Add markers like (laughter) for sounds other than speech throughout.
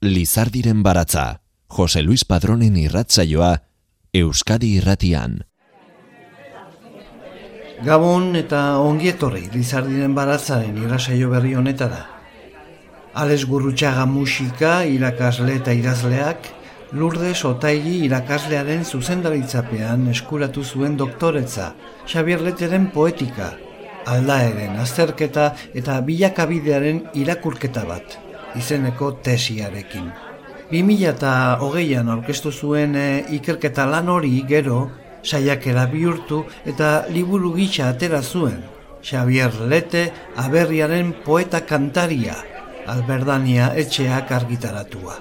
Lizardiren baratza, Jose Luis Padronen irratzaioa, Euskadi irratian. Gabon eta ongietorri Lizardiren baratzaren irratzaio berri honetara. Ales Gurrutxaga musika, irakasle eta irazleak, Lourdes Otaigi irakaslearen zuzendaritzapean eskuratu zuen doktoretza, Xavier Leteren poetika, aldaeren azterketa eta bilakabidearen irakurketa bat izeneko tesiarekin. 2008an aurkeztu zuen e, ikerketa lan hori gero, saiakera bihurtu eta liburu gisa atera zuen. Xavier Lete aberriaren poeta kantaria, alberdania etxeak argitaratua.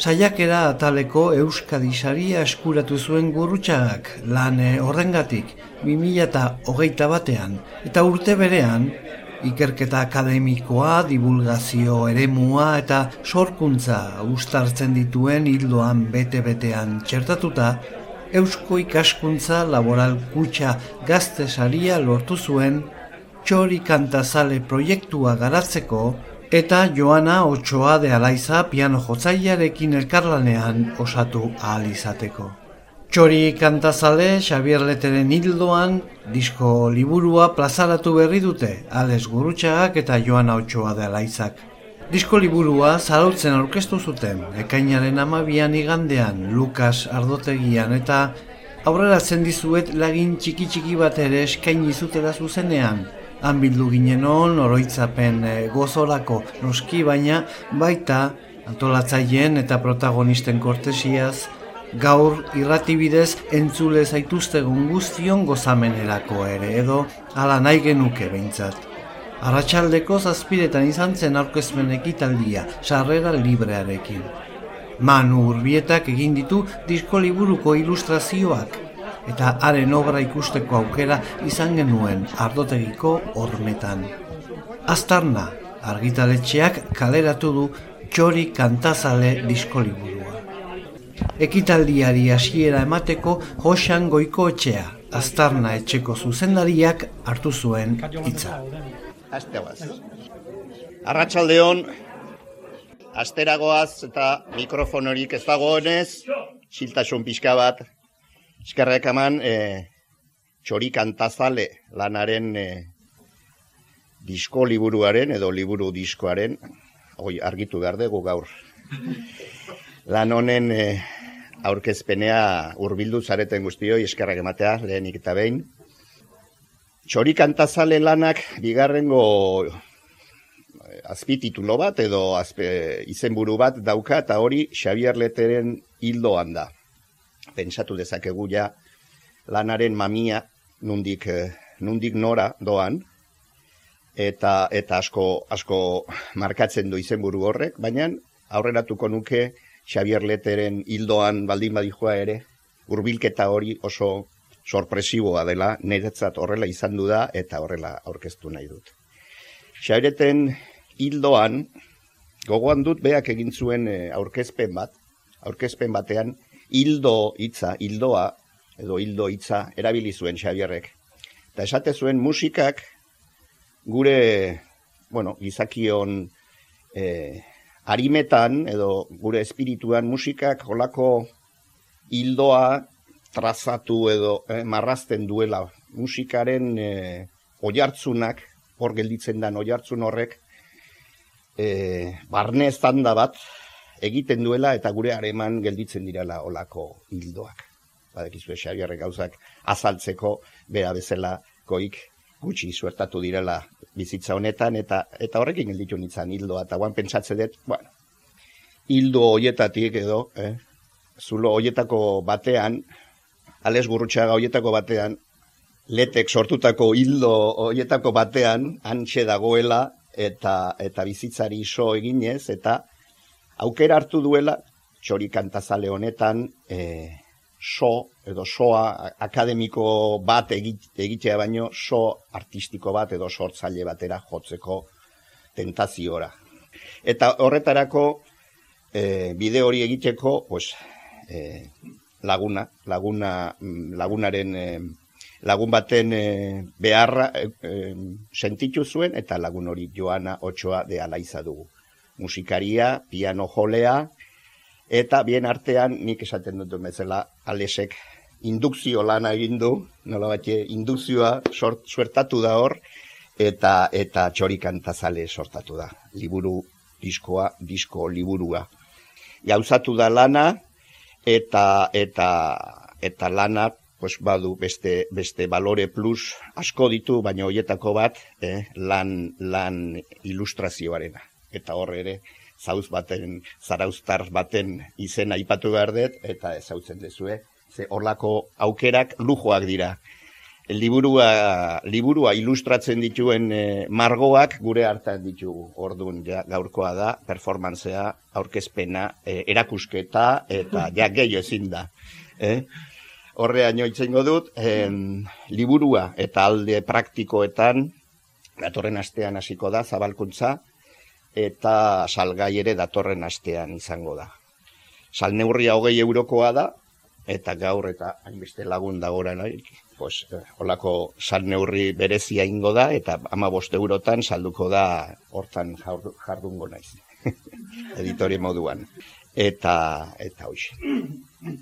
Saiakera ataleko Euskadi saria eskuratu zuen gurutxagak lane horrengatik 2008 batean eta urte berean ikerketa akademikoa, divulgazio eremua eta sorkuntza ustartzen dituen hildoan bete-betean txertatuta, Eusko ikaskuntza laboral kutsa gazte saria lortu zuen txori kantazale proiektua garatzeko eta Joana Otsoa de Alaiza piano jotzaiarekin elkarlanean osatu ahal izateko. Txori kantazale Xavier Leteren hildoan disko liburua plazaratu berri dute Ales Gurutxagak eta Joana Otsoa de Alaizak. Disko liburua zarautzen aurkeztu zuten ekainaren amabian igandean Lukas Ardotegian eta aurrera zendizuet lagin txiki-txiki bat ere eskaini zutela zuzenean. Han bildu ginen on, oroitzapen e, gozorako noski baina baita antolatzaileen eta protagonisten kortesiaz gaur irratibidez entzule zaituztegun guztion gozamenerako ere edo ala nahi genuke behintzat. Arratxaldeko zazpiretan izan zen aurkezmen ekitaldia, sarrera librearekin. Manu urbietak egin ditu disko liburuko ilustrazioak, eta haren obra ikusteko aukera izan genuen ardotegiko hormetan. Aztarna, argitaletxeak kaleratu du txori kantazale disko liburua ekitaldiari hasiera emateko Josan Goiko etxea, Aztarna etxeko zuzendariak hartu zuen hitza. Arratsaldeon asteragoaz eta mikrofonorik ez dagoenez, xiltasun pixka bat, eskerrek eman, e, txori kantazale lanaren e, disko liburuaren edo liburu diskoaren, oi, argitu behar dugu gaur. Lan honen e, aurkezpenea hurbildu zareten guztioi eskerrak ematea lehenik eta behin. Txori kantazale lanak bigarrengo eh, azpititulo bat edo azpe, izenburu bat dauka eta hori Xavier Leteren hildoan da. Pentsatu dezakegu ja lanaren mamia nundik, eh, nundik nora doan eta eta asko asko markatzen du izenburu horrek, baina aurreratuko nuke Xavier Leteren hildoan baldin badijua ere, hurbilketa hori oso sorpresiboa dela, niretzat horrela izan du da eta horrela aurkeztu nahi dut. Xavireten hildoan, gogoan dut beak egin zuen eh, aurkezpen bat, aurkezpen batean, hildo hitza, hildoa, edo hildo hitza, erabili zuen Xavierrek. Eta esate zuen musikak gure, bueno, izakion eh, harimetan edo gure espirituan musikak holako hildoa trazatu edo eh, marrazten duela musikaren eh, oiartzunak hor gelditzen den oiartzun horrek eh, barne estanda bat egiten duela eta gure hareman gelditzen direla olako hildoak. Badekizu esariarre gauzak azaltzeko bera bezala koik gutxi suertatu direla bizitza honetan, eta eta horrekin gelditu nintzen hildoa, eta guan pentsatzen dut, bueno, hildo hoietatik edo, eh, zulo hoietako batean, ales gurrutxaga hoietako batean, letek sortutako hildo hoietako batean, antxe dagoela, eta eta bizitzari iso eginez, eta aukera hartu duela, txori kantazale honetan, eh, so edo soa akademiko bat egitea baino so artistiko bat edo sortzaile batera jotzeko tentaziora. Eta horretarako e, bide hori egiteko, pues, e, laguna, laguna, mm, lagunaren e, lagun baten e, beharra e, e, sentitu zuen eta lagun hori Joana Otsoa de Alaiza dugu. Musikaria, piano jolea eta bien artean nik esaten dut bezala Alesek indukzio lana egin du, nola indukzioa sort, suertatu da hor eta eta txorikantazale sortatu da. Liburu diskoa, disko liburua. Gauzatu da lana eta eta eta lana pues badu beste beste valore plus asko ditu baina hoietako bat eh, lan lan ilustrazioarena eta hor ere zauz baten zarauztar baten izena aipatu behar dut eta ezautzen dezue ze horlako aukerak lujoak dira. Liburua liburua ilustratzen dituen eh, margoak gure hartan ditugu. Ordun ja, gaurkoa da performantzea aurkezpena eh, erakusketa eta ja gehi ezin da eh? Horreaino itzengo dut, en, liburua eta alde praktikoetan, datorren astean hasiko da, zabalkuntza, eta salgai ere datorren astean izango da. Salneurria hogei eurokoa da, eta gaur eta hainbeste lagun da gora nahi, pues, eh, olako salneurri berezia ingo da, eta ama boste eurotan salduko da hortan jardungo naiz. (laughs) Editore moduan. Eta, eta hoxe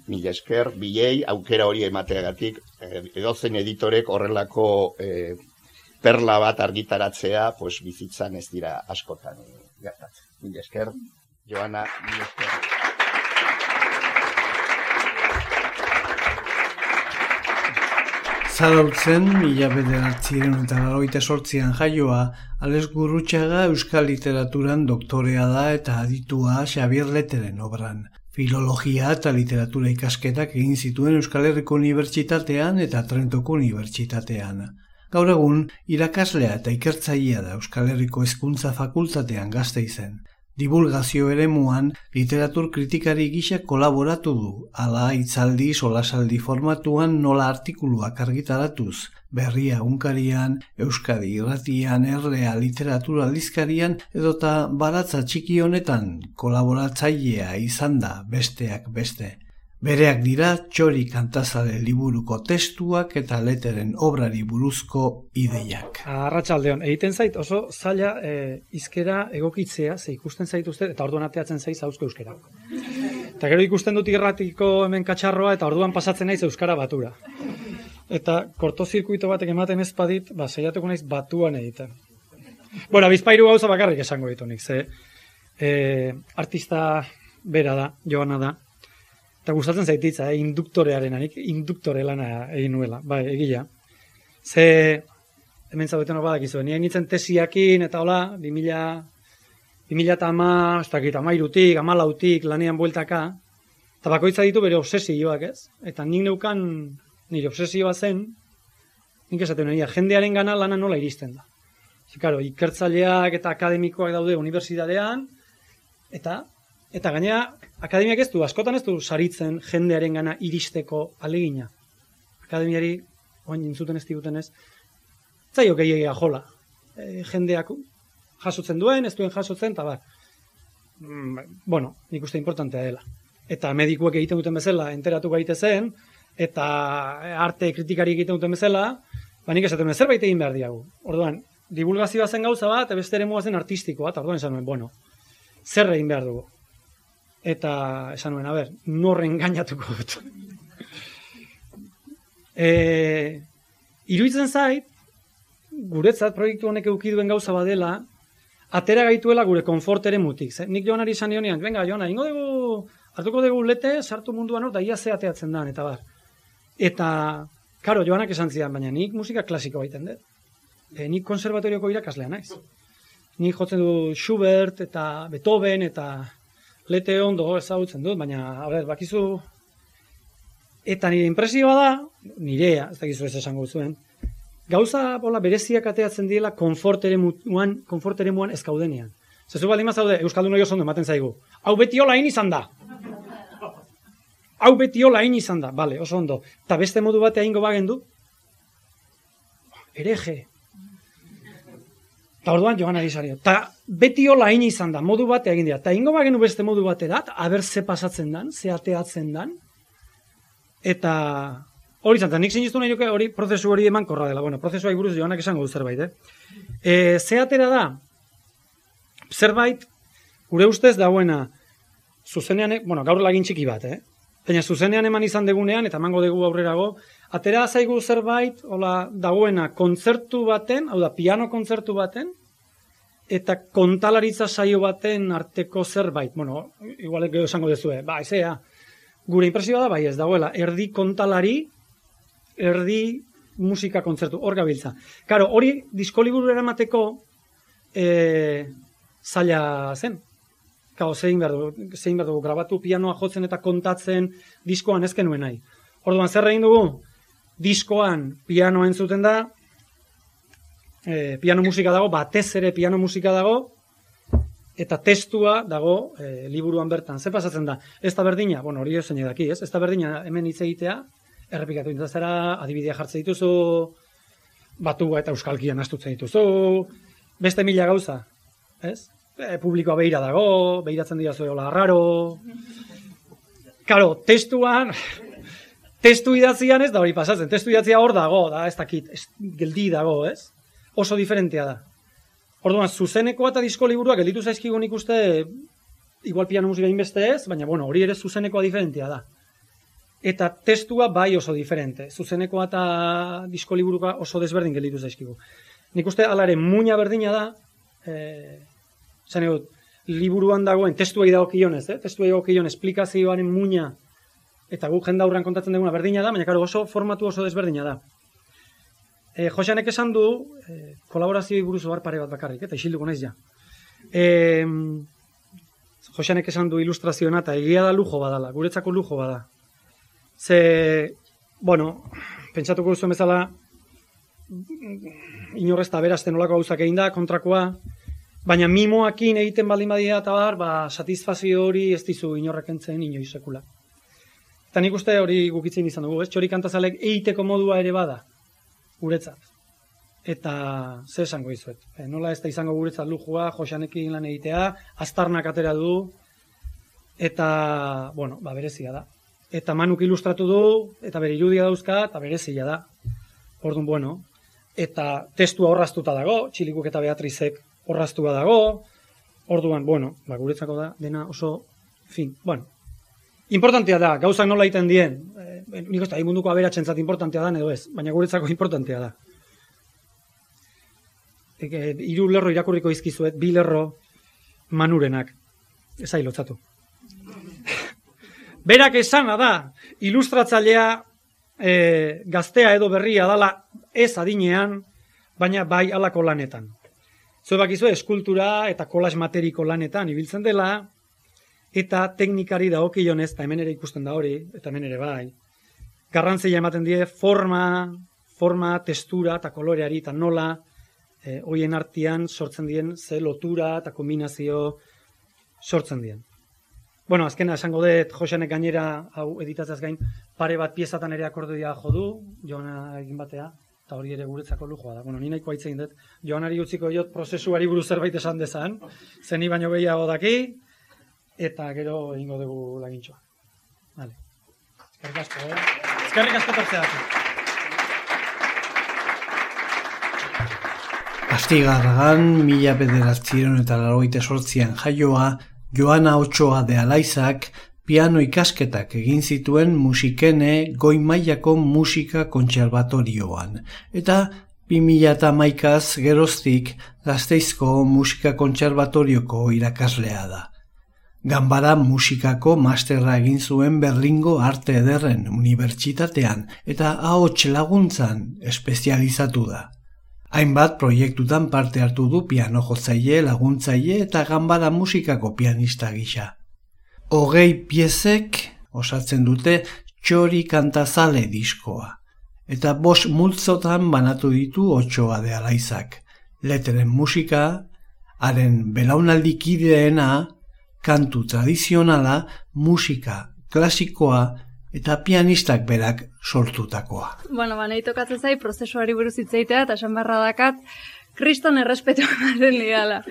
mila esker, bilei, aukera hori emateagatik, eh, edozen editorek horrelako eh, perla bat argitaratzea, pues bizitzan ez dira askotan gertatzen. Mila esker, Joana, mila esker. Zarautzen, mila bederatziren eta laroita sortzian jaioa, Ales Gurrutxaga Euskal Literaturan doktorea da eta aditua Xabier Leteren obran. Filologia eta literatura ikasketak egin zituen Euskal Herriko Unibertsitatean eta Trentoko Unibertsitatean. Gaur egun, irakaslea eta ikertzailea da Euskal Herriko Hezkuntza Fakultatean gazte izen. Divulgazio ere muan, literatur kritikari gisa kolaboratu du, ala itzaldi solasaldi formatuan nola artikuluak argitaratuz, berria unkarian, euskadi irratian, errea literatura aldizkarian, edota baratza txiki honetan kolaboratzailea izan da besteak beste. Bereak dira txori kantazale liburuko testuak eta leteren obrari buruzko ideiak. Arratxaldeon, egiten zait oso zaila e, izkera egokitzea, ze ikusten zaituzte, eta orduan ateatzen zaiz hauzko euskera. Eta gero ikusten dut irratiko hemen katxarroa, eta orduan pasatzen naiz euskara batura. Eta kortozirkuito batek ematen ez badit, ba, zeiatuko naiz batuan egiten. Bueno, bizpairu gauza bakarrik esango ditu nik, ze e, artista bera da, joana da, eta gustatzen zaititza, eh, induktorearen, induktore lana egin nuela, bai, egia. Ze, hemen zaudeten hor badak izuen, nien nintzen tesiakin, eta hola, 2000, 2000 eta ama, ez dakit, amairutik, amalautik, lanean bueltaka, eta bakoitza ditu bere obsesioak, ez? Eta nik neukan nire obsesioa zen, nik esaten nire, jendearen gana lana nola iristen da. Zikaro, ikertzaileak eta akademikoak daude unibertsitatean, eta eta gainera akademiak ez du, askotan ez du saritzen jendearen gana iristeko alegina. Akademiari, oin intzuten ez diguten ez, zaio gehiagia jola. E, jendeak jasotzen duen, ez duen jasotzen, eta bat, mm, bueno, nik uste importantea dela. Eta medikuek egiten duten bezala, enteratu gaite zen, eta arte kritikari egiten duten bezala, ba nik esaten zerbait egin behar diagu. Orduan, divulgazioa zen gauza bat, beste ere zen artistikoa, eta orduan esan nuen, bueno, zer egin behar dugu. Eta esan nuen, a ber, norren gainatuko dut. (laughs) e, iruitzen zait, guretzat proiektu honek eukiduen gauza badela, atera gaituela gure konfortere mutik. Ze? Nik joanari izan nionean, venga, joana, ingo dugu, hartuko dugu lete, sartu munduan hor, da ia zeateatzen dan, eta bar. Eta, karo, joanak esan zidan, baina nik musika klasiko baiten dut. E, nik konservatorioko irakaslea naiz. Nik jotzen du Schubert eta Beethoven eta lete ondo ezagutzen dut, baina, a ber, bakizu, eta nire impresioa da, nirea, ez dakizu ez esango zuen, gauza bola bereziak ateatzen diela konfortere muan, konfortere muan ez kaudenean. Zezu baldin mazaude, Euskaldun hori oso ematen zaigu. Hau beti hola izan da hau beti hola izan da, bale, oso ondo. Ta beste modu batea ingo bagen du? Ereje. Eta orduan joan ari zario. Ta beti hola hain izan da, modu bat egin dira. Ta ingo bagenu beste modu baterat, aber ze pasatzen dan, ze ateatzen dan. Eta hori izan, nik sinistu nahi duke hori prozesu hori eman korra dela. Bueno, prozesua buruz joanak esango du zerbait, eh? E, ze atera da, zerbait, gure ustez dagoena, zuzenean, e, bueno, gaur lagin txiki bat, eh? Baina zuzenean eman izan degunean, eta emango dugu aurrerago, atera zaigu zerbait, hola, dagoena, kontzertu baten, hau da, piano kontzertu baten, eta kontalaritza saio baten arteko zerbait. Bueno, igualek gero esango dezue, ba, ezea, gure impresioa da, bai ez dagoela, erdi kontalari, erdi musika kontzertu, hor gabiltza. Karo, hori diskoliburu eramateko e, zaila zen, Kao, zein behar dugu, zein behar dugu, grabatu pianoa jotzen eta kontatzen diskoan ezken nuen nahi. Orduan, zer egin dugu? Diskoan pianoa entzuten da, e, piano musika dago, batez ere piano musika dago, eta testua dago e, liburuan bertan. Ze pasatzen da? Ez da berdina, bueno, hori zein edaki, ez? Ez da berdina hemen hitz egitea, errepikatu intzazera, adibidea jartzen dituzu, batu eta euskalkian astutzen dituzu, beste mila gauza, ez? e, publikoa behira dago, behiratzen dira zuela raro. Karo, testuan, testu idatzian ez da hori pasatzen, testu idatzia hor dago, da, ez dakit, ez, geldi dago, ez? Oso diferentea da. Orduan, zuzeneko eta disko liburua gelditu zaizkigun ikuste, igual piano musika inbeste ez, baina bueno, hori ere zuzenekoa diferentea da. Eta testua bai oso diferente. Zuzeneko eta disko liburuka oso desberdin gelditu zaizkigu. Nik uste alare muina berdina da, eh, Zan egot, liburuan dagoen, testuei dago kionez, eh? testuei dago kion, esplikazioaren muina, eta guk jenda aurrean kontatzen duguna berdina da, baina karo, oso formatu oso desberdina da. E, Joseanek esan du, e, kolaborazio buruz oar pare bat bakarrik, eta isilduko naiz ja. E, Joseanek esan du ilustrazioa eta egia da lujo badala, guretzako lujo bada. Ze, bueno, pentsatuko duzu bezala, inorrezta berazten olako gauzak egin da, kontrakoa, Baina mimoakin egiten baldin badia eta bar, ba, satisfazio hori ez dizu inorrekentzen inoiz sekula. Eta nik uste hori gukitzen izan dugu, ez? Txori kantazalek egiteko modua ere bada, guretzat. Eta ze esango izuet. E, nola ez da izango guretzat lujua, josanekin lan egitea, aztarnak atera du, eta, bueno, ba, berezia da. Eta manuk ilustratu du, eta bere irudia dauzka, eta berezia da. Orduan, bueno, eta testua horraztuta dago, txilikuk eta Beatrizek horraztua dago, orduan, bueno, ba, guretzako da, dena oso, fin, bueno, importantea da, gauzak nola egiten dien, e, nik uste, munduko aberatzen zat importantea da, edo ez, baina guretzako importantea da. E, e, iru lerro irakurriko izkizuet, bi lerro manurenak, ez lotzatu. (laughs) Berak esana da, ilustratzailea e, gaztea edo berria dala ez adinean, baina bai alako lanetan. Zue bakizu eskultura eta kolas materiko lanetan ibiltzen dela, eta teknikari da okionez, eta hemen ere ikusten da hori, eta hemen ere bai. Garrantzia ematen die forma, forma, testura eta koloreari eta nola, e, hoien artian sortzen dien ze lotura eta kombinazio sortzen dien. Bueno, azkena esango dut, Joseanek gainera, hau editatzaz gain, pare bat piezatan ere akordoia jodu, joana egin batea, eta hori ere guretzako lujoa da. Bueno, ni nahiko aitzen dut, joanari utziko jot prozesuari buruz zerbait esan dezan, zeni baino gehiago daki, eta gero egingo dugu lagintxoa. Vale. Eskerrik asko, eh? Eskerrik asko tortzea. Astigarragan, mila bederatziron eta laroite sortzian jaioa, Joana Otsoa de Alaizak, piano ikasketak egin zituen musikene goi mailako musika kontserbatorioan. Eta 2000 maikaz geroztik gazteizko musika kontserbatorioko irakaslea da. Gambara musikako masterra egin zuen Berlingo Arte Ederren Unibertsitatean eta ahots laguntzan espezializatu da. Hainbat proiektutan parte hartu du piano jotzaile, laguntzaile eta gambara musikako pianista gisa hogei piezek osatzen dute txori kantazale diskoa. Eta bos multzotan banatu ditu otxoa de alaizak. Leteren musika, haren belaunaldi kideena, kantu tradizionala, musika klasikoa eta pianistak berak sortutakoa. Bueno, ba, nahi tokatzen zai, prozesuari buruz itzeitea eta esan barra dakat, kriston errespetu (laughs) ematen didala.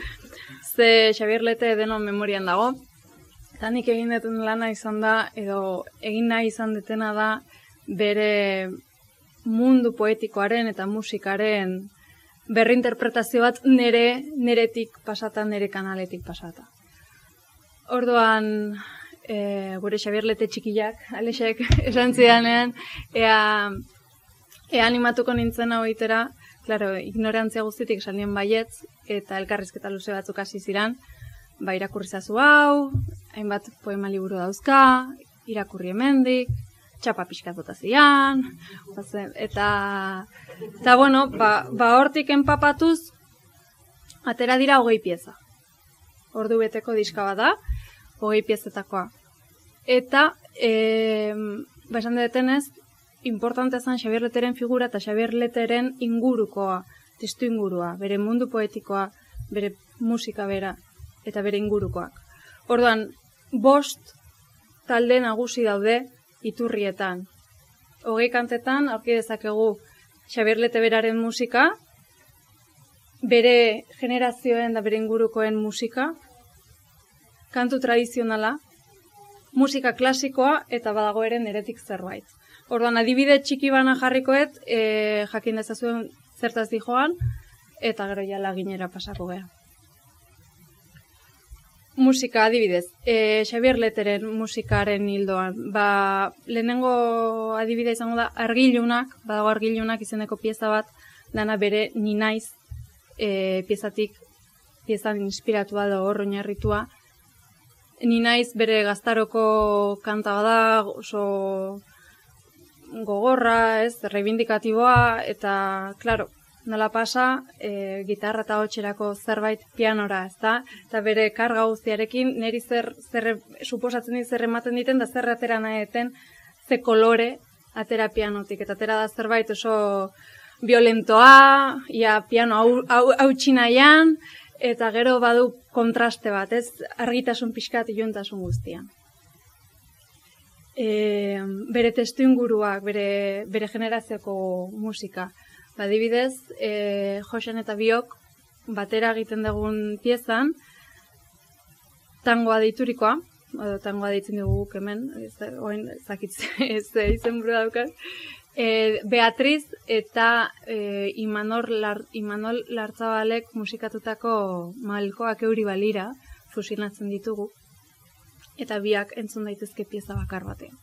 Ze Xabier Lete denon memorian dago. Eta nik egin duten lana izan da, edo egin nahi izan detena da, bere mundu poetikoaren eta musikaren berrinterpretazio bat nere, neretik pasata, nere kanaletik pasata. Orduan, e, gure Xabierlete txikiak, alexek (laughs) esan zidanean, ea, ea animatuko nintzen hau itera, klaro, ignorantzia guztitik esan baietz, eta elkarrizketa luze batzuk hasi ziran, ba irakurri zazu hau, hainbat poema liburu dauzka, irakurri hemendik, txapa pixkat zian, eta, eta bueno, ba, ba hortik enpapatuz, atera dira hogei pieza. Ordu beteko diska bada, hogei piezetakoa. Eta, e, ba esan detenez, importante zen Xabier Leteren figura eta Xabier Leteren ingurukoa, testu ingurua, bere mundu poetikoa, bere musika bera, eta bere ingurukoak. Orduan, bost talde nagusi daude, iturrietan. Hogei kantetan, aurki dezakegu Xabier Leteberaren musika, bere generazioen da bere ingurukoen musika, kantu tradizionala, musika klasikoa eta badago eren eretik zerbait. Orduan, adibide txiki bana jarrikoet, e, jakin dezazuen zertaz di joan, eta gero jala ginera pasako geha musika adibidez, e, Xavier Leteren musikaren hildoan, ba, lehenengo adibidea izango da argilunak, badago argilunak izeneko pieza bat, dana bere ni naiz e, piezatik, piezan inspiratua da hor oinarritua. Ni naiz bere gaztaroko kanta bada, oso gogorra, ez, reivindikatiboa, eta, klaro, nola pasa e, gitarra eta hotxerako zerbait pianora, ez da? Eta bere karga guztiarekin, niri zer, zer suposatzen dit zer ematen diten, da zer atera nahi ze kolore atera pianotik. Eta atera da zerbait oso violentoa, ia piano hau, hau, txinaian, eta gero badu kontraste bat, ez argitasun pixkat iluntasun guztian. E, bere testu inguruak, bere, bere generazioko musika. Badibidez, e, Josean eta Biok batera egiten dugun piezan tangoa deiturikoa, edo tangoa deitzen dugu hemen, ez oin zakitz ez (laughs) izen buru daukat. E, Beatriz eta e, Imanol, Lar, Imanol Lartzabalek musikatutako malkoak euri balira fusilatzen ditugu eta biak entzun daitezke pieza bakar batean.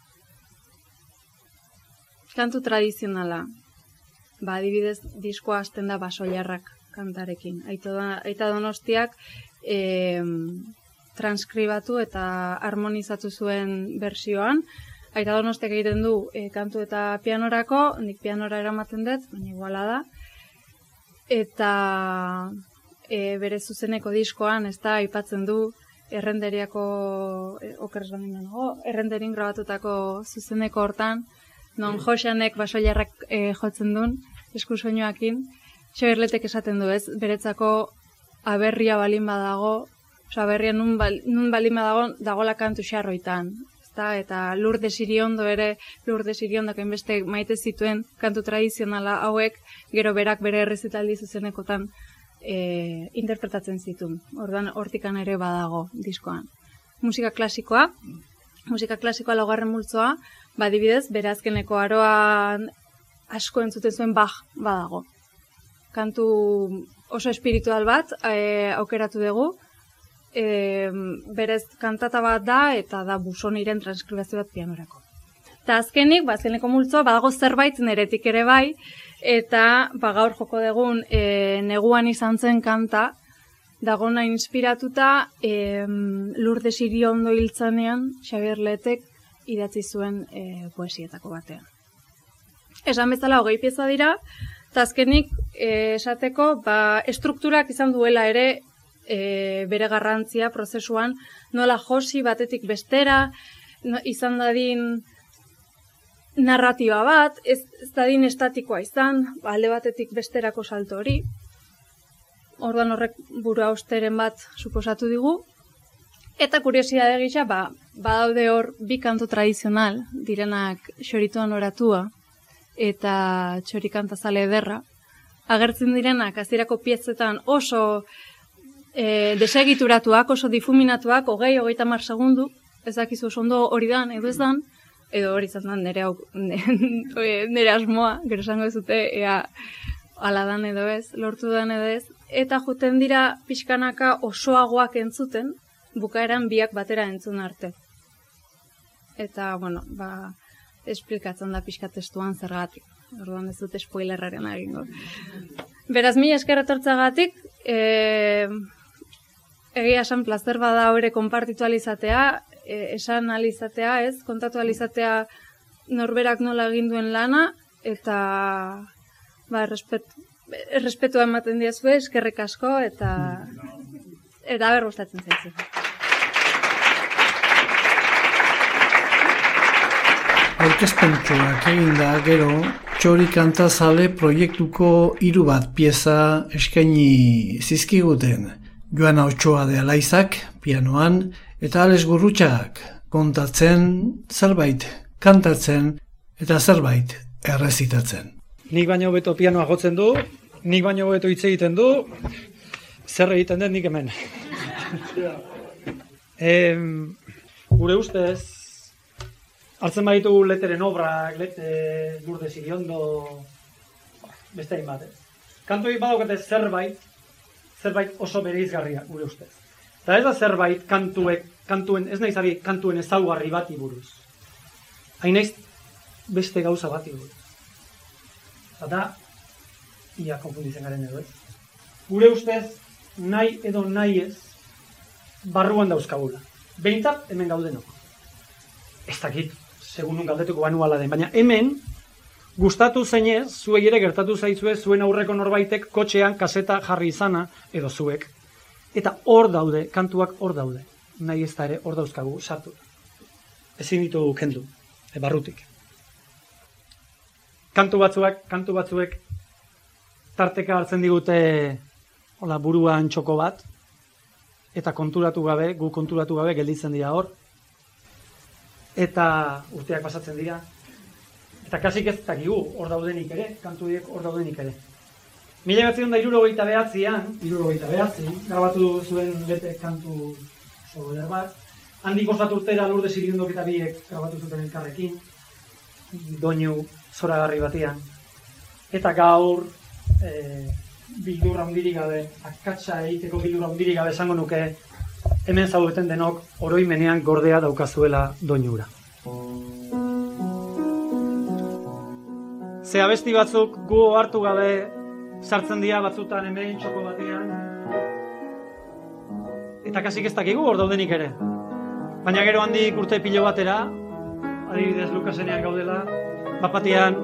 Kantu tradizionala, ba, adibidez, diskoa hasten da basoiarrak kantarekin. Aita donostiak e, transkribatu eta harmonizatu zuen bersioan. Aita donostiak egiten du e, kantu eta pianorako, nik pianora eramaten dut, baina iguala da. Eta e, bere zuzeneko diskoan, ez da, aipatzen du, errenderiako, e, okeres errenderin grabatutako zuzeneko hortan, non Joseanek basoiarrak e, jotzen duen, esku soinoakin, Xaberletek esaten du, ez? Beretzako aberria balin badago, oza, aberria nun, bal, nun balin badago, dagola kantu xarroitan. Ezta? Eta lurde siriondo ere, lurde siriondo beste maite zituen kantu tradizionala hauek, gero berak bere errezitaldi zuzenekotan e, interpretatzen zituen. Ordan hortikan ere badago diskoan. Musika klasikoa, musika klasikoa laugarren multzoa, badibidez, bere azkeneko aroan asko entzuten zuen baj badago. Kantu oso espiritual bat e, aukeratu dugu, e, berez kantata bat da eta da busoniren transkribazio bat pianorako. Eta azkenik, ba, azkeneko multzoa, badago zerbait neretik ere bai, eta ba, gaur joko dugun e, neguan izan zen kanta, dagona inspiratuta e, lurde siri ondo hiltzanean, Xabier Letek idatzi zuen e, poesietako batean. Esan bezala hogei pieza dira, eta azkenik eh, esateko ba, estrukturak izan duela ere e, bere garrantzia prozesuan, nola josi batetik bestera, no, izan dadin narratiba bat, ez, ez dadin estatikoa izan, alde batetik besterako salto hori, orduan horrek buru austeren bat suposatu digu, Eta kuriosia da gisa, ba, badaude hor bi kantu tradizional, direnak xorituan oratua, eta txorikanta zale ederra, agertzen direnak azirako piezetan oso e, desegituratuak, oso difuminatuak, hogei, hogeita mar segundu, ezakizu oso ondo hori dan, edo ez dan, edo hori izan da nire, nire (laughs) asmoa, gero esango zute, ea ala dan edo ez, lortu dan edo ez, eta juten dira pixkanaka osoagoak entzuten, bukaeran biak batera entzun arte. Eta, bueno, ba, esplikatzen da pixka testuan zergatik. Orduan ez dut spoilerraren egingo. Beraz, mi eskerretortzagatik, e, egia esan plazer bada hori konpartitu alizatea, e, esan alizatea, ez, kontatu alizatea norberak nola egin duen lana, eta ba, errespetu, ematen diazu, eskerrik asko, eta eta ber gustatzen zaizu. Aurkezpentsuak egin da gero, txori kantazale proiektuko hiru bat pieza eskaini zizkiguten. Joana Otsoa de Alaizak, pianoan, eta Ales Gurrutxak kontatzen zerbait, kantatzen eta zerbait errezitatzen. Nik baino beto pianoa jotzen du, nik baino beto hitz egiten du, zer egiten den nik hemen. (laughs) em, gure ustez, hartzen baditu leteren obrak, lete durde ziriondo, beste hain bat, eh? Kantu zerbait, zerbait oso bereizgarria gure ustez. Eta ez da zerbait kantuek, kantuen, ez nahiz ari kantuen ezaugarri bati buruz. Hain naiz beste gauza bati buruz. Eta da, ia konfunditzen garen edo ez. Gure ustez, nahi edo nahi ez, barruan dauzkagula. Behintzat, hemen gaudenok. Ez dakit, segun nun galdetuko banuala den, baina hemen, gustatu zeinez, zuek ere gertatu zaizue, zuen aurreko norbaitek kotxean kaseta jarri izana, edo zuek. Eta hor daude, kantuak hor daude. Nahi ez da ere, hor dauzkagu, sartu. Ezin ditu kendu, e, barrutik. Kantu batzuek, kantu batzuek, tarteka hartzen digute, hola, buruan txoko bat, eta konturatu gabe, gu konturatu gabe, gelditzen dira hor, eta urteak pasatzen dira, eta kasik ez dakigu hor daudenik ere, kantu hor daudenik ere. Mila batzen da iruro gaita behatzean, iruro gaita behatzean, grabatu zuen bete kantu sober bat, handik osat urtera lurde zirindok eta biek grabatu zuten elkarrekin, doinu zoragarri batean, eta gaur, e, bildurra hundirik gabe, akatsa egiteko bildurra hundirik gabe esango nuke, hemen zaudeten denok oroimenean gordea daukazuela doinura. Ze abesti batzuk gu hartu gabe sartzen dira batzutan hemen txoko batean. Eta kasik ez dakigu hor daudenik ere. Baina gero handik urte pilo batera, adibidez Lukasenean gaudela, bapatian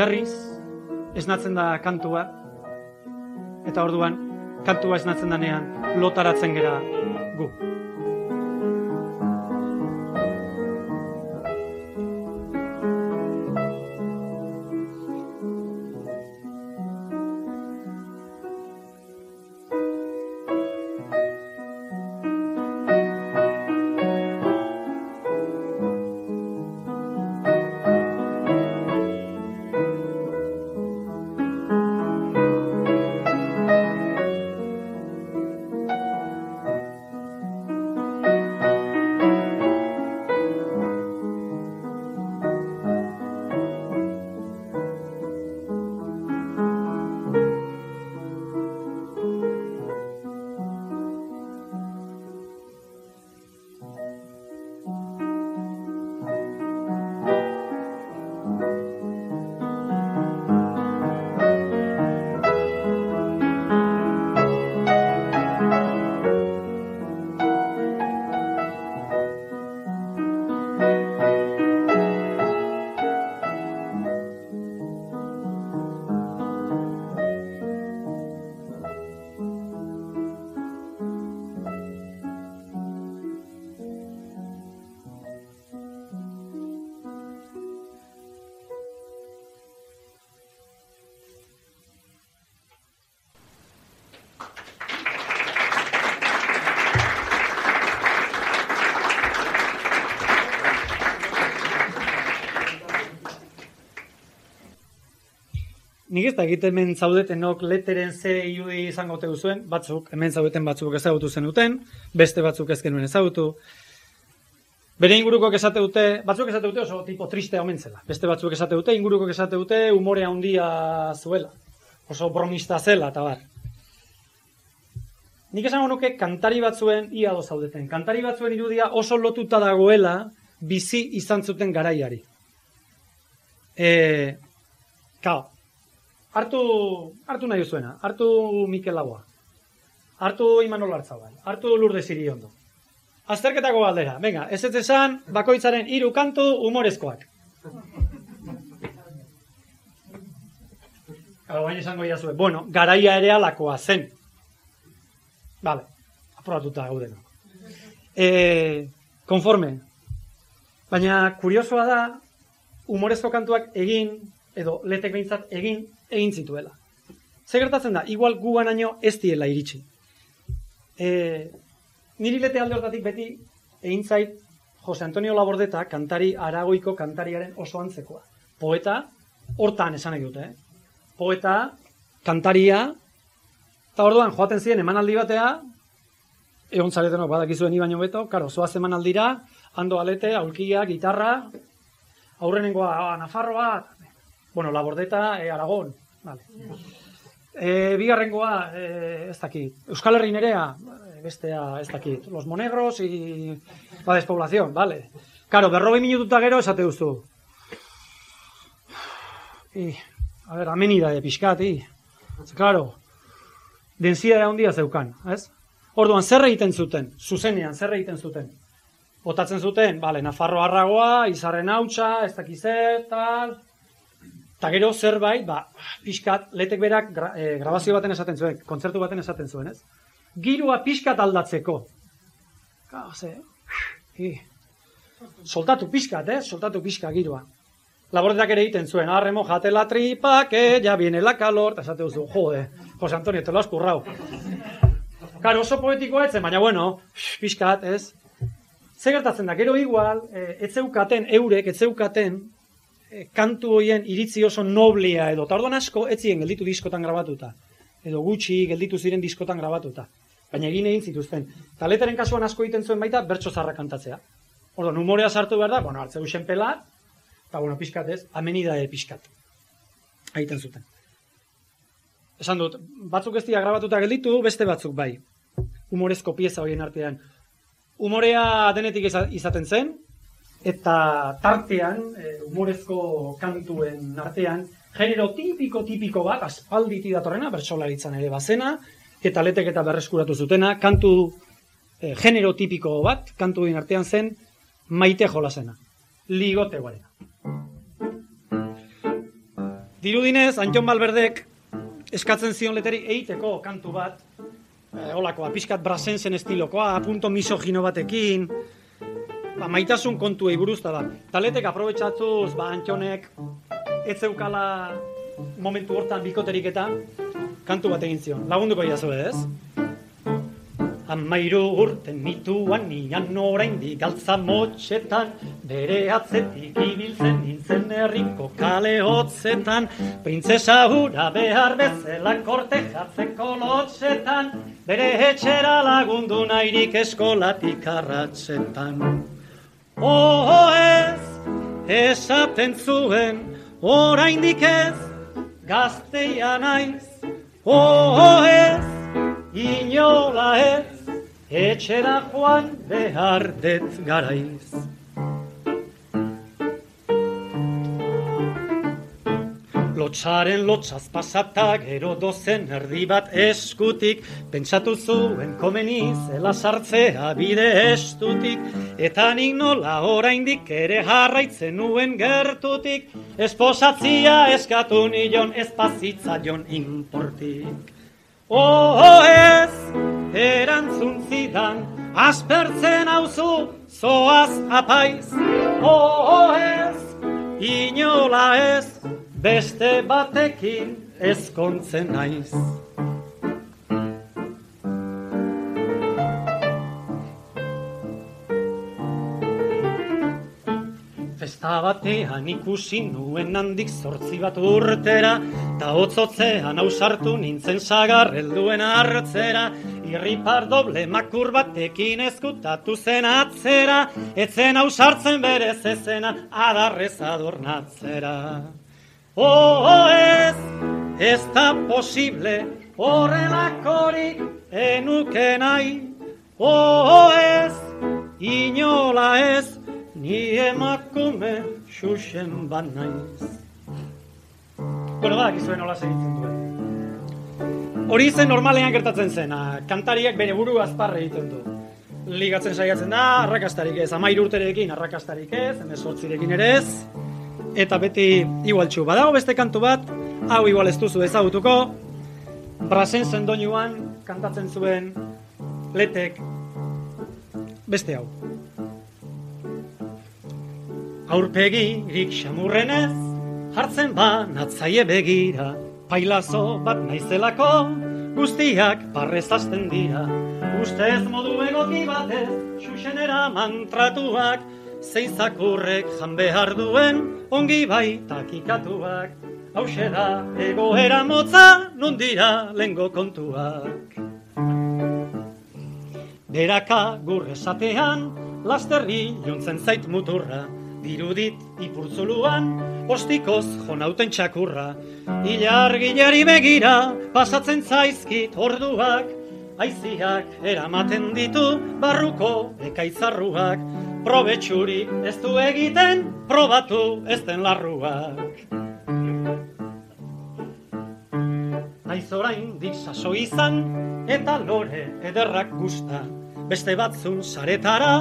berriz esnatzen da kantua. Eta orduan kantua esnatzen danean lotaratzen gera nik ez da egiten hemen zaudetenok leteren ze irudi izango te zuen, batzuk, hemen zaudeten batzuk ezagutu zenuten, beste batzuk ez genuen ezagutu. Bere inguruko esate dute, batzuk esate dute oso tipo tristea omen zela. Beste batzuk esate dute, inguruko esate dute umore handia zuela. Oso bromista zela, eta bar. Nik esango nuke kantari batzuen ia do zaudeten. Kantari batzuen irudia oso lotuta dagoela bizi izan zuten garaiari. E, kao, hartu, hartu nahi zuena, hartu Mikel Lagoa, hartu Imanol Artzabal, hartu Lurde Siriondo. Azterketako galdera, venga, ez ez esan, bakoitzaren hiru kantu humorezkoak. Gau, baina esango zuen. Bueno, garaia ere alakoa zen. Vale, aprobatuta gaudena. E, konforme. Baina, kuriosoa da, humorezko kantuak egin, edo letek behintzat egin, egin zituela. Zer gertatzen da, igual guan aino ez diela iritsi. E, niri lete alde hortatik beti, egin zait, Jose Antonio Labordeta, kantari aragoiko kantariaren oso antzekoa. Poeta, hortan esan nahi dute, eh? Poeta, kantaria, eta orduan joaten ziren emanaldi batea, egon zaretenok badakizuen ibaino beto, karo, zoaz emanaldira, ando alete, aulkia, gitarra, aurrenengoa ah, Nafarroa, bueno, Labordeta, e, Aragon, vale. E, bigarrengoa, e, ez dakit, Euskal Herri nerea, bestea, ez dakit, Los Monegros y la despoblación, vale. Karo, berrogei minututa gero esate duzu. I, a ver, amenida de pixkat, i. Claro, densia handia zeukan, ez? Orduan, zer egiten zuten? Zuzenean, zer egiten zuten? botatzen zuten, bale, Nafarro harragoa, izarren hautsa, ez dakiz tal, eta gero zerbait, ba, pixkat, letek berak gra, e, grabazio baten esaten zuen, kontzertu baten esaten zuen, ez? Girua pixkat aldatzeko. Gau, ze, hi. Soltatu pixkat, eh? Soltatu pixka girua. Labordetak ere egiten zuen, arremo jate la tripa, que ya viene la calor, eta esate duzu, jode, Jose Antonio, te lo has currao. Karo, oso poetikoa etzen, baina bueno, pixkat, ez? Zer gertatzen da, gero igual, e, ez zeukaten, eurek, ez zeukaten, e, kantu hoien iritzi oso noblia edo, eta orduan asko, ez ziren gelditu diskotan grabatuta. Edo gutxi gelditu ziren diskotan grabatuta. Baina egin egin zituzten. Taletaren kasuan asko egiten zuen baita, bertso zarra kantatzea. Orduan, humorea sartu behar da, bueno, hartze usen pela, eta bueno, pixkat ez, amenida e pixkat. Egiten zuten. Esan dut, batzuk ez dira grabatuta gelditu, beste batzuk bai. Humorezko pieza horien artean umorea denetik izaten zen, eta tartean, e, umorezko kantuen artean, genero tipiko tipiko bat, aspalditi datorrena, bertsolaritzan ere bazena, eta letek eta berreskuratu zutena, kantu e, genero tipiko bat, kantuen artean zen, maite jolasena, ligote guarena. Dirudinez, Antion Balberdek eskatzen zion leteri eiteko kantu bat, eh, olakoa, pixkat brasensen estilokoa, punto misogino batekin, ba, maitasun kontu buruz da. Taletek aprobetsatzuz, ba, antxonek, ez zeukala momentu hortan bikoterik eta kantu bat egin zion. Lagunduko jazu ez? Amairu urten mituan nian orain galtza motxetan Bere atzetik ibiltzen nintzen herriko kale hotzetan Printzesa hura behar bezala korte jatzeko lotxetan Bere etxera lagundu nahirik eskolatik arratzetan Oh ez, esaten zuen orain ez gazteia naiz Oh ez, inola ez etxera joan behar det garaiz. Lotxaren lotxaz pasata gero dozen erdi bat eskutik, pentsatu zuen komeni zela sartzea bide estutik, eta nik nola oraindik ere jarraitzen nuen gertutik, esposatzia eskatu nion espazitza jon importik. Oh, oh ez, erantzun zidan, aspertzen hauzu, zoaz apaiz. Oh, oh ez, inola ez, beste batekin ezkontzen naiz. Festa batean ikusi nuen handik zortzi bat urtera, ta hotzotzean ausartu nintzen sagar helduen hartzera, irripar doble makur batekin ezkutatu zen atzera, etzen ausartzen berez ezena adarrez adornatzera. Oh, oh, ez, ez da posible, horrelakorik enuke nahi, oh, oh, ez, inola ez, ni emakume xuxen ban naiz. Bueno, bak, izuen hola segitzen duen. Hori zen normalean gertatzen zena, kantariak bere buru azparre egiten du. Ligatzen saiatzen da, arrakastarik ez, amair urterekin arrakastarik ez, emezortzirekin ere ez, eta beti igualtxu. Badago beste kantu bat, hau igual ez duzu ezagutuko, Brasen zendoinuan kantatzen zuen letek beste hau aurpegirik xamurrenez, jartzen ba natzaie begira, pailazo bat naizelako, guztiak parrez hasten dira. Ustez modu egoki batez, xuxenera mantratuak, zein zakurrek jan behar duen, ongi bai takikatuak. Hau da egoera motza, non dira lengo kontuak. Beraka gurresatean, lasterri jontzen zait muturra, dirudit ipurtzuluan, ostikoz jonauten txakurra. Ilar gilari begira, pasatzen zaizkit orduak, aiziak eramaten ditu barruko ekaitzarruak, probetxuri ez du egiten, probatu ez den larruak. Naiz orain diksaso izan, eta lore ederrak gusta, beste batzun saretara,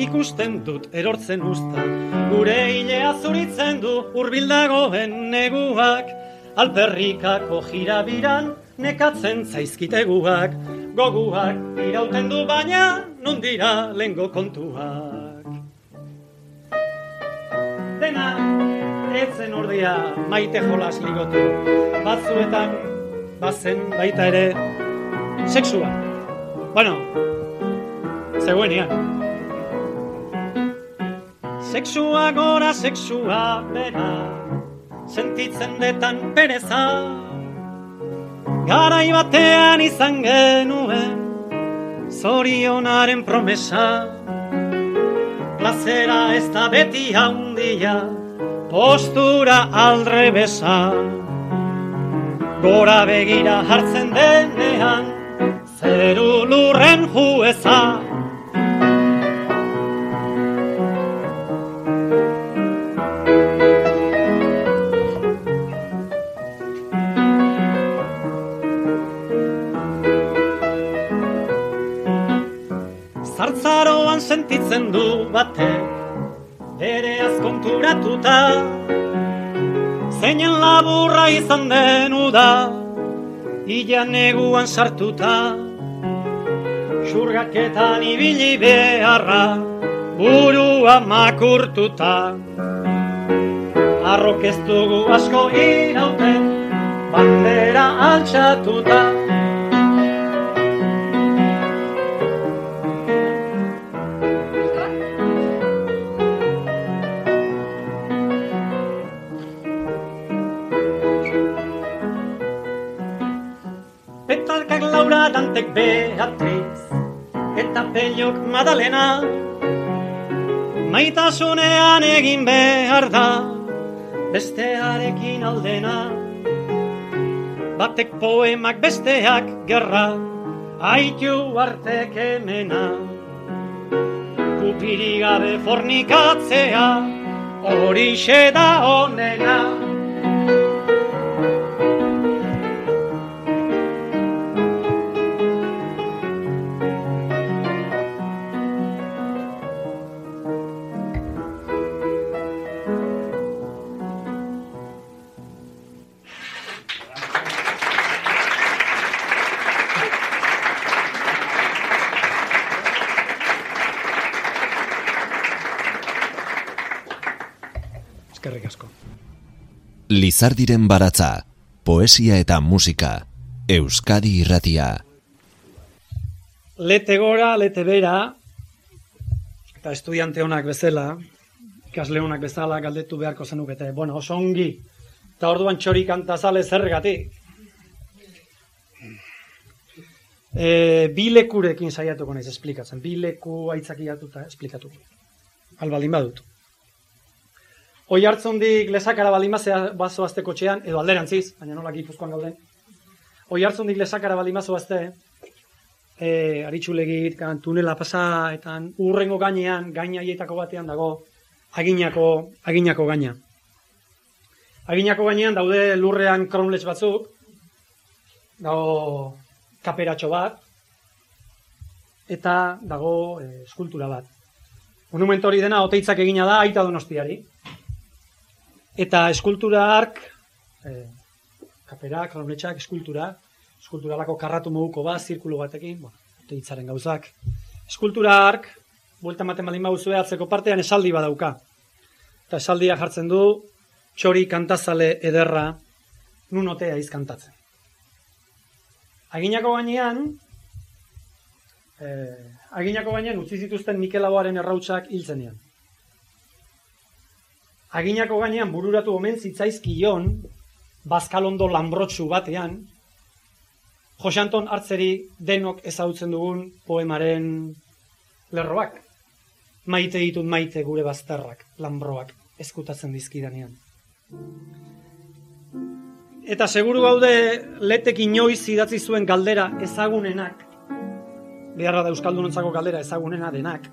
ikusten dut erortzen usta. Gure hilea zuritzen du urbildagoen neguak, alperrikako jirabiran nekatzen zaizkiteguak, goguak irauten du baina non dira lengo kontuak. Dena, etzen ordia maite jolas ligotu, batzuetan, bazen baita ere, sexua. Bueno, zegoenian. Sexua gora, sexua bera, sentitzen detan pereza. Garai batean izan genuen, zorionaren promesa. Plazera ez da beti handia, postura aldre besa. Gora begira hartzen denean, zeru lurren jueza. Sentitzen du batek Ere azkonturatuta Zeinen laburra izan den uda Ila neguan sartuta. Xurgaketan ibili beharra Burua makurtuta. Arrok ez dugu asko irauten Bandera altxatuta Beatriz eta Peñok Madalena Maitasunean egin behar da bestearekin aldena. Batek poemak besteak gerra haitu artek emena. Kupirigabe fornikatzea horixe da onena Lizardiren baratza, poesia eta musika, Euskadi irratia. Lete gora, lete bera, eta estudiante honak bezala, ikasleonak bezala galdetu beharko zenukete. Bueno, oso ongi. Eta orduan txori kantazale zergatik. E, bi lekurekin saiatuko naiz esplikatzen. Bi leku aitzakiatuta esplikatuko. Albaldin badut. Oi hartzundik lesakara baldin bazo azteko txean, edo alderantziz, baina nola gipuzkoan gauden. Oi hartzundik lesakara baldin bazo azte, e, aritxulegit, kan, tunela pasa, eta urrengo gainean, gainaietako batean dago, aginako, aginako gaina. Aginako gainean daude lurrean kronles batzuk, dago kaperatxo bat, eta dago e, eskultura bat. Monumentu hori dena, oteitzak egina da, aita donostiari. Eta eskultura ark, e, kapera, kronletxak, eskultura, eskulturalako karratu moguko bat, zirkulu batekin, bueno, oteitzaren gauzak. Eskultura ark, buelta ematen baldin bauzue, atzeko partean esaldi badauka. Eta esaldia jartzen du, txori kantazale ederra, nunotea izkantatzen. Aginako gainean, eh, aginako gainean utzi zituzten Mikel Aboaren errautsak hiltzenean. Aginako gainean bururatu omen zitzaizkion, bazkalondo lambrotsu batean, Josanton hartzeri denok ezautzen dugun poemaren lerroak. Maite ditut maite gure bazterrak, lambroak, eskutatzen dizkidanean. Eta seguru gaude letek inoiz idatzi zuen galdera ezagunenak, beharra da Euskaldunontzako galdera ezagunena denak,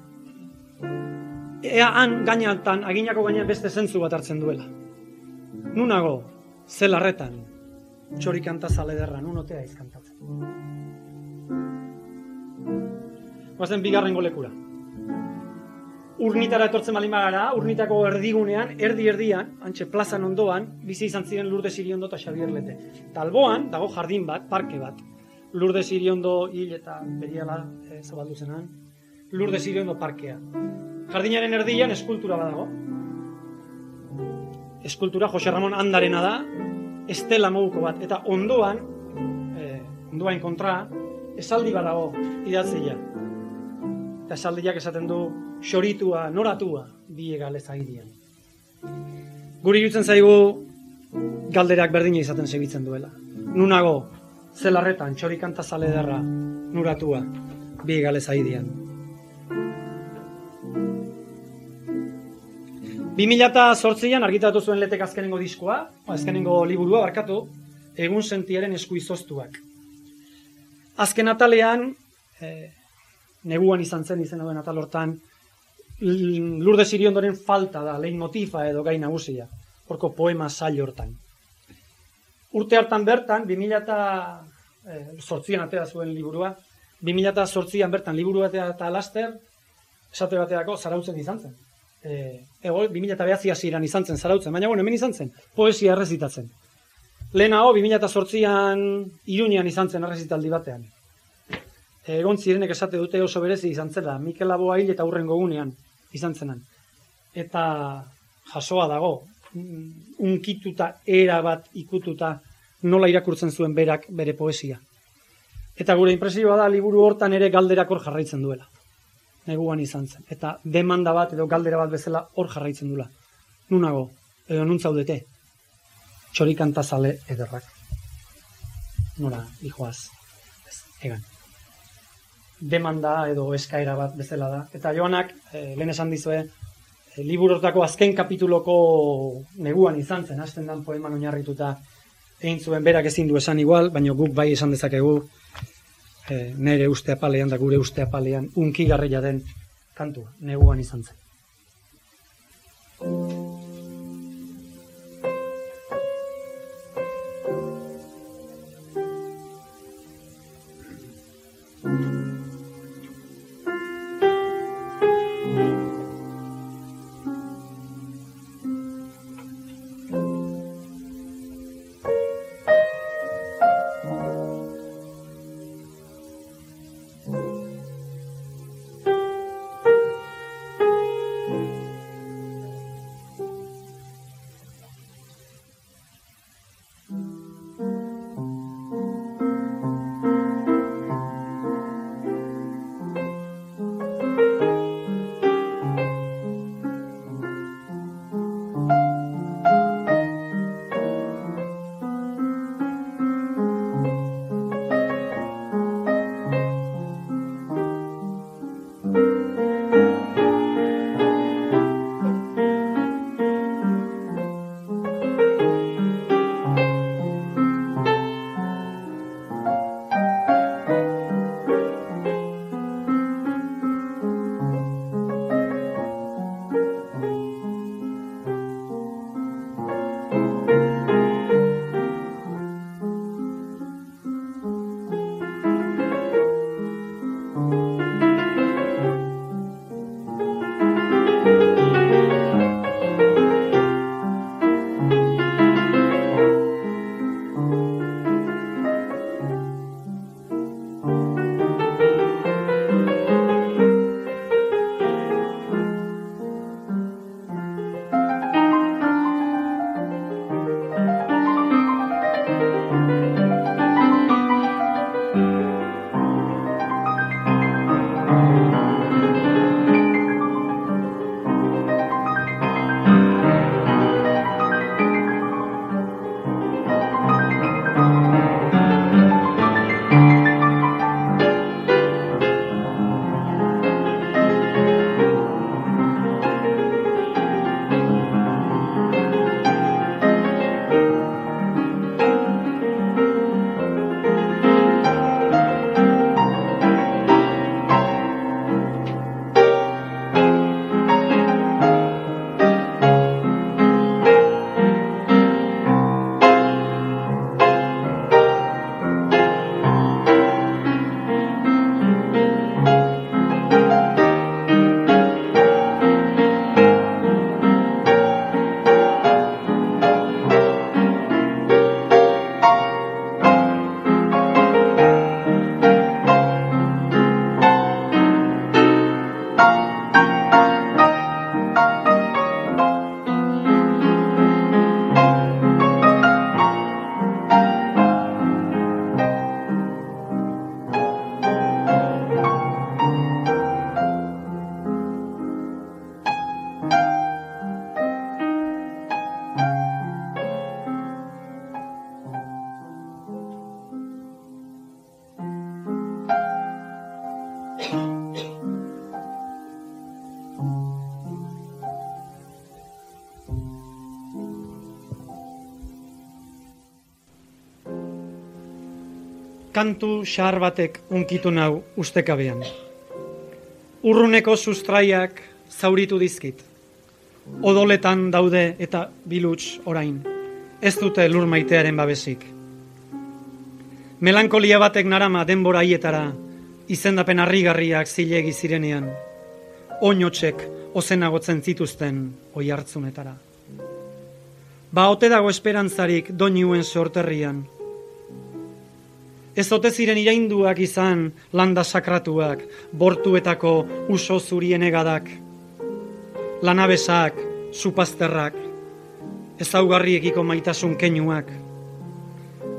ea han gainaltan, aginako gainean beste zentzu bat hartzen duela. Nunago, zelarretan, txorik antazale derra, nunotea izkantatzen. Guazen bigarren golekura urnitara etortzen bali magara, urnitako erdigunean, erdi erdian, antxe plazan ondoan, bizi izan ziren Lourdes Iriondo eta Xabier Lete. Talboan, dago jardin bat, parke bat. Lourdes Iriondo hil eta beriala e, zabaldu zenan. Lourdes Iriondo parkea. Jardinaren erdian eskultura badago. Eskultura Jose Ramon Andarena da, estela moguko bat. Eta ondoan, e, ondoan kontra, esaldi badago, idatzia. Eta esaldiak esaten du, xoritua, noratua, bi egalez agidian. Guri jutzen zaigu galderak berdina izaten segitzen duela. Nunago, zelarretan, txorikanta zale derra, nuratua, bi egalez 2008an argitatu zuen letek azkenengo diskoa, azkenengo liburua, barkatu, egun sentiaren esku izoztuak. Azken atalean, eh, neguan izan zen izan duen atal hortan, lurde ziriondoren falta da, lehin motifa edo gai nagusia, horko poema zail hortan. Urte hartan bertan, 2000 eta sortzian atea zuen liburua, 2000 eta sortzian bertan liburu batea eta laster, esate bateako zarautzen izan zen. E, ego, 2000 eta behazi hasiran izan zen zarautzen, baina bueno, hemen izan zen, poesia errezitatzen. Lehenago, 2000 eta sortzian irunean izan zen errezitaldi batean. Egon zirenek esate dute oso berezi izan zela, Mikel Aboa hil eta hurrengo gunean izan zenan. Eta jasoa dago, unkituta, era bat ikututa, nola irakurtzen zuen berak bere poesia. Eta gure impresioa da, liburu hortan ere galderak hor jarraitzen duela. Neguan izan zen. Eta demanda bat edo galdera bat bezala hor jarraitzen duela. Nunago, edo nuntzaudete, txorikantazale ederrak. Nora, hijoaz, egan demanda edo eskaera bat bezala da. Eta joanak, e, lehen esan dizue, e, liburotako azken kapituloko neguan izan zen, hasten dan poeman oinarrituta egin zuen berak ezin du esan igual, baina guk bai esan dezakegu e, nere uste apalean da gure uste apalean unkigarria den kantua, neguan izan zen. Kantu xahar batek unkitu nau ustekabean. Urruneko sustraiak zauritu dizkit. Odoletan daude eta biluts orain. Ez dute lur maitearen babesik. Melankolia batek narama denbora hietara, izendapen harrigarriak zilegi zirenean. Oinotsek ozenagotzen zituzten oi hartzunetara. Ba, ote dago esperantzarik doinuen sorterrian. Ez ote ziren irainduak izan landa sakratuak, bortuetako uso zurien egadak, lanabesak, supazterrak, ezaugarriekiko maitasun keinuak.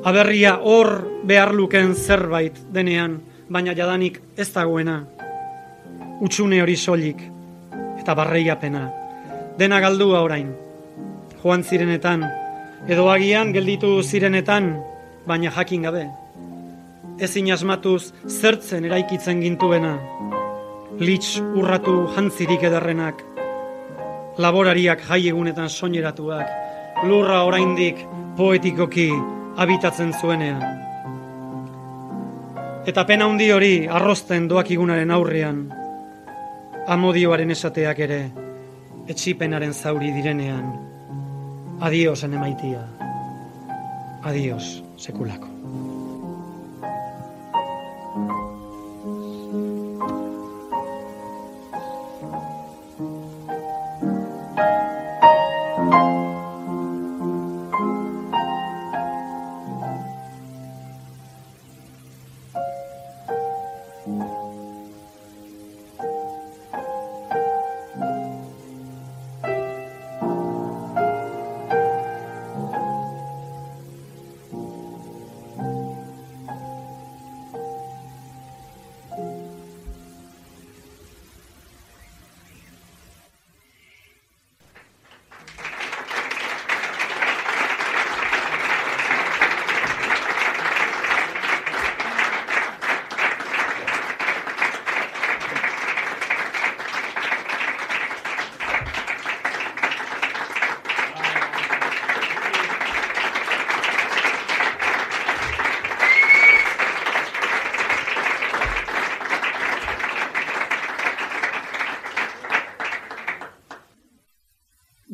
Aberria hor behar luken zerbait denean, baina jadanik ez dagoena. Utxune hori soilik eta barreiapena. Dena galdua orain joan zirenetan, edo agian gelditu zirenetan, baina jakin gabe. Ezin asmatuz zertzen eraikitzen gintuena, litz urratu jantzirik ederrenak, laborariak jai egunetan soineratuak, lurra oraindik poetikoki habitatzen zuenean. Eta pena handi hori arrosten doak igunaren aurrean, amodioaren esateak ere, etxipenaren zauri direnean, Adios, enemaitia. Adios, sekulako.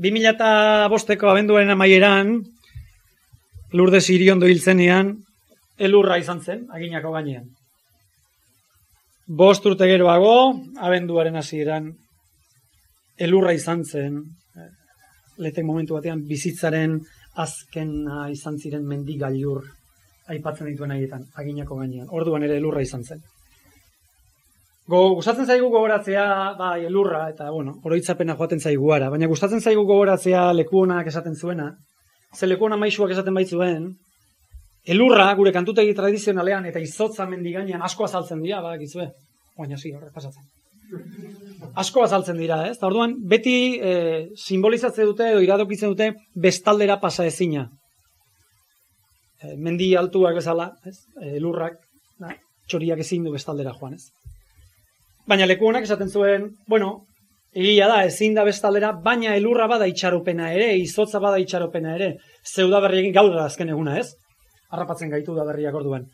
Bi mila eta bosteko abenduaren amaieran, lurde ziriondo hil zenean, elurra izan zen, aginako gainean. Bost urte geroago, abenduaren hasieran elurra izan zen, letek momentu batean, bizitzaren azkena izan ziren mendigailur aipatzen dituen haietan, aginako gainean. Orduan ere elurra izan zen. Go, gustatzen zaigu gogoratzea, bai, elurra, eta, bueno, oroitzapena joaten zaigu ara, baina gustatzen zaigu gogoratzea leku honak esaten zuena, ze leku honak maixuak esaten baitzuen, elurra, gure kantutegi tradizionalean, eta izotza mendigainan asko azaltzen dira, ba, gizue, baina zi, horrek pasatzen. Asko azaltzen dira, ez? Eta orduan, beti e, simbolizatze dute, edo iradokitzen dute, bestaldera pasa ezina. E, mendi altuak bezala, ez? E, elurrak, da, txoriak ezin du bestaldera joan, ez? Baina leku honak esaten zuen, bueno, egia da, ezin da bestaldera, baina elurra bada itxaropena ere, izotza bada itxaropena ere, ze udaberriekin gaur da azken eguna ez, harrapatzen gaitu udaberriak orduan.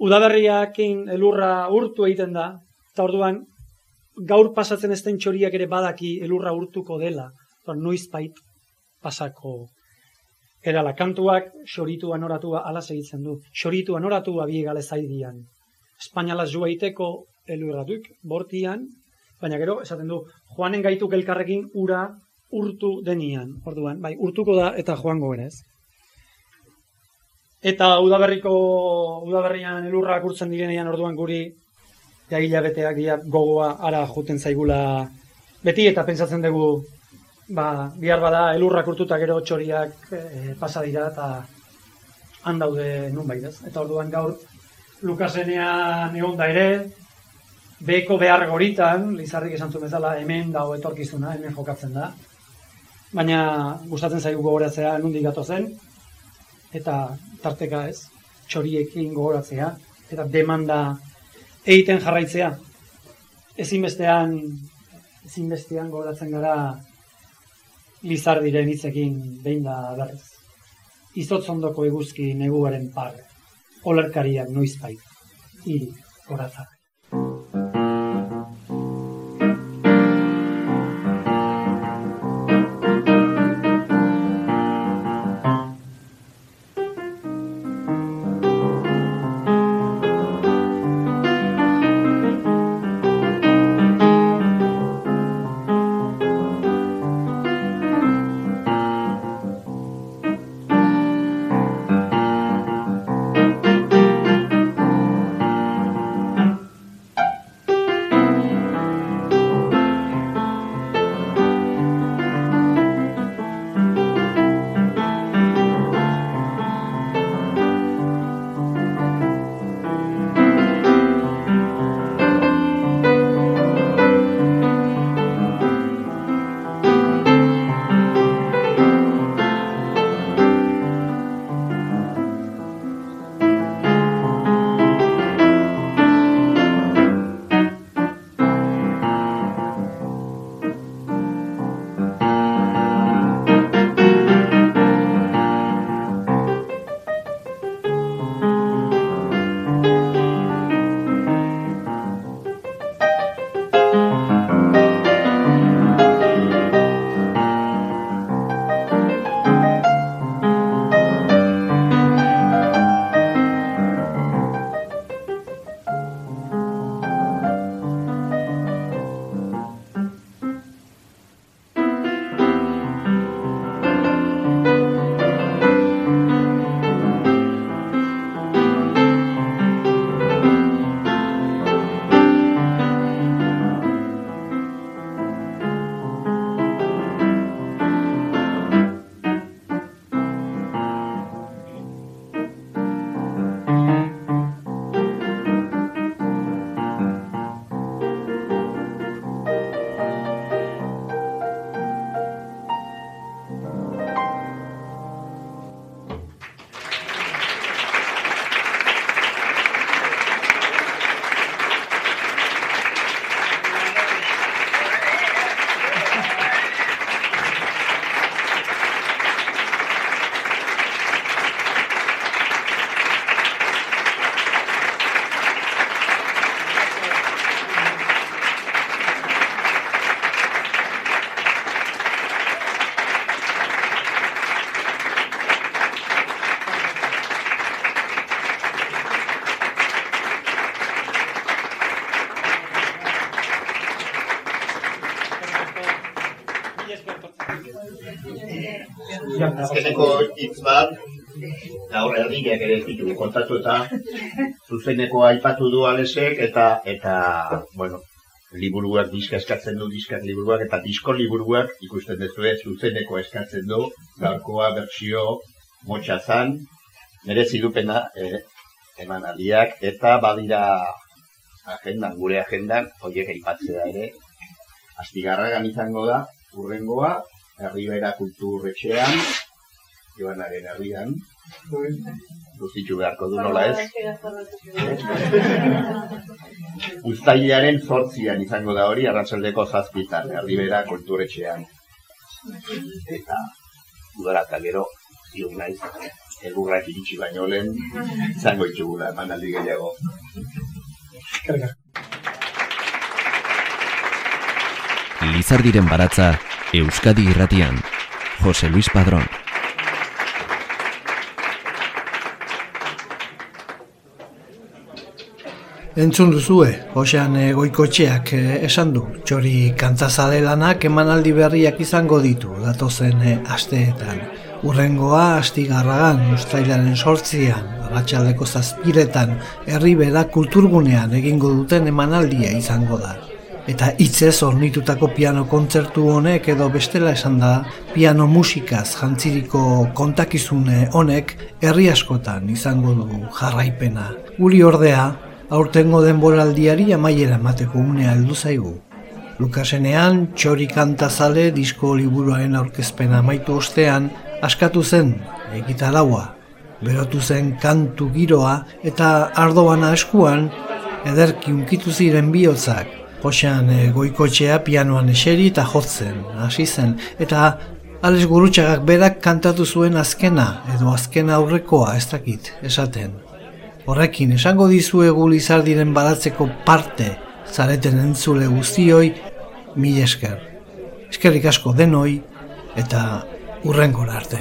Udaberriakin elurra urtu egiten da, eta orduan gaur pasatzen ezten txoriak ere badaki elurra urtuko dela, eta noiz bait pasako erala kantuak xoritu anoratua ala segitzen du. Xoritu anoratua biegale zaidian. Espainalaz joa iteko elurratuk, bortian, baina gero, esaten du, joanen gaituk elkarrekin ura urtu denian, orduan, bai, urtuko da eta joango ere ez. Eta udaberriko, udaberrian elurrak urtzen direnean orduan guri, ja hilabeteak dia gogoa ara juten zaigula beti eta pentsatzen dugu ba, bihar bada elurrak urtuta gero txoriak e, pasa dira eta han daude nun ez. Eta orduan gaur Lukasenean egon da ere, beko behar goritan, Lizarrik esan zuen bezala, hemen dago etorkizuna, hemen jokatzen da. Baina gustatzen zaigu gogoratzea nundi gato zen, eta tarteka ez, txoriekin gogoratzea, eta demanda egiten jarraitzea. Ezinbestean, ezinbestean gogoratzen gara Lizar diren hitzekin behin da berriz. Izotzondoko eguzki neguaren parre. olerkariak noizbait, hiri, horatzak. Azkeneko hitz bat, gaur erdiak ere ez ditugu kontatu eta zuzeneko aipatu du alesek eta eta bueno, liburuak diska eskatzen du diskak liburuak eta disko liburuak ikusten duzu ez zuzeneko eskatzen du gaurkoa bertsio motxa zan merezi dupena eh, eman aldiak eta badira agendan, gure agendan horiek aipatzea ere astigarragan izango da urrengoa Herribera kulturretxean, Joanaren herrian, guztitu beharko du nola ez. (laughs) Uztailaren zortzian izango da hori, arratsaldeko zazpitan, Herribera kulturretxean. Eta, udara eta gero, ziur naiz, egurrak iritsi baino lehen, izango itxugula, eman aldi gehiago. Lizardiren baratza Euskadi Irratian, Jose Luis Padrón. Entzun duzue, Josean eh, goikotxeak eh, esan du, txori kantzazale lanak emanaldi berriak izango ditu, datozen eh, asteetan. Urrengoa astigarragan, ustailaren sortzian, ratxaldeko zazpiretan, herribera kulturgunean egingo duten emanaldia izango da eta hitzez ornitutako piano kontzertu honek edo bestela esan da piano musikaz jantziriko kontakizune honek herri askotan izango du jarraipena. Guri ordea, aurtengo denboraldiari amaiera emateko unea heldu zaigu. Lukasenean, txori kantazale disko liburuaren aurkezpena amaitu ostean, askatu zen, egitaraua, berotu zen kantu giroa eta ardoana eskuan, ederki unkitu ziren bihotzak, Josean goikotxea pianoan eseri eta jotzen, hasi zen. Eta Alex Gurutxagak berak kantatu zuen azkena, edo azkena aurrekoa ez dakit, esaten. Horrekin esango dizuegu Lizardiren baratzeko parte zareten entzule guztioi mil esker. Eskerrik asko denoi eta urrengora arte.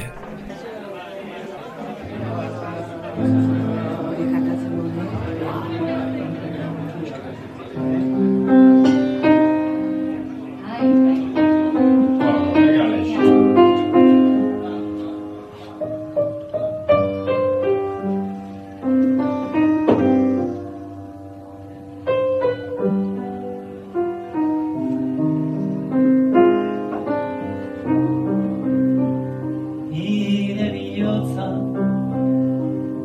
hotza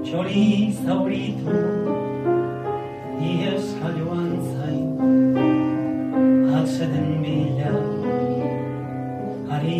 txori zauritu ni eskailuan zain atseden bila ari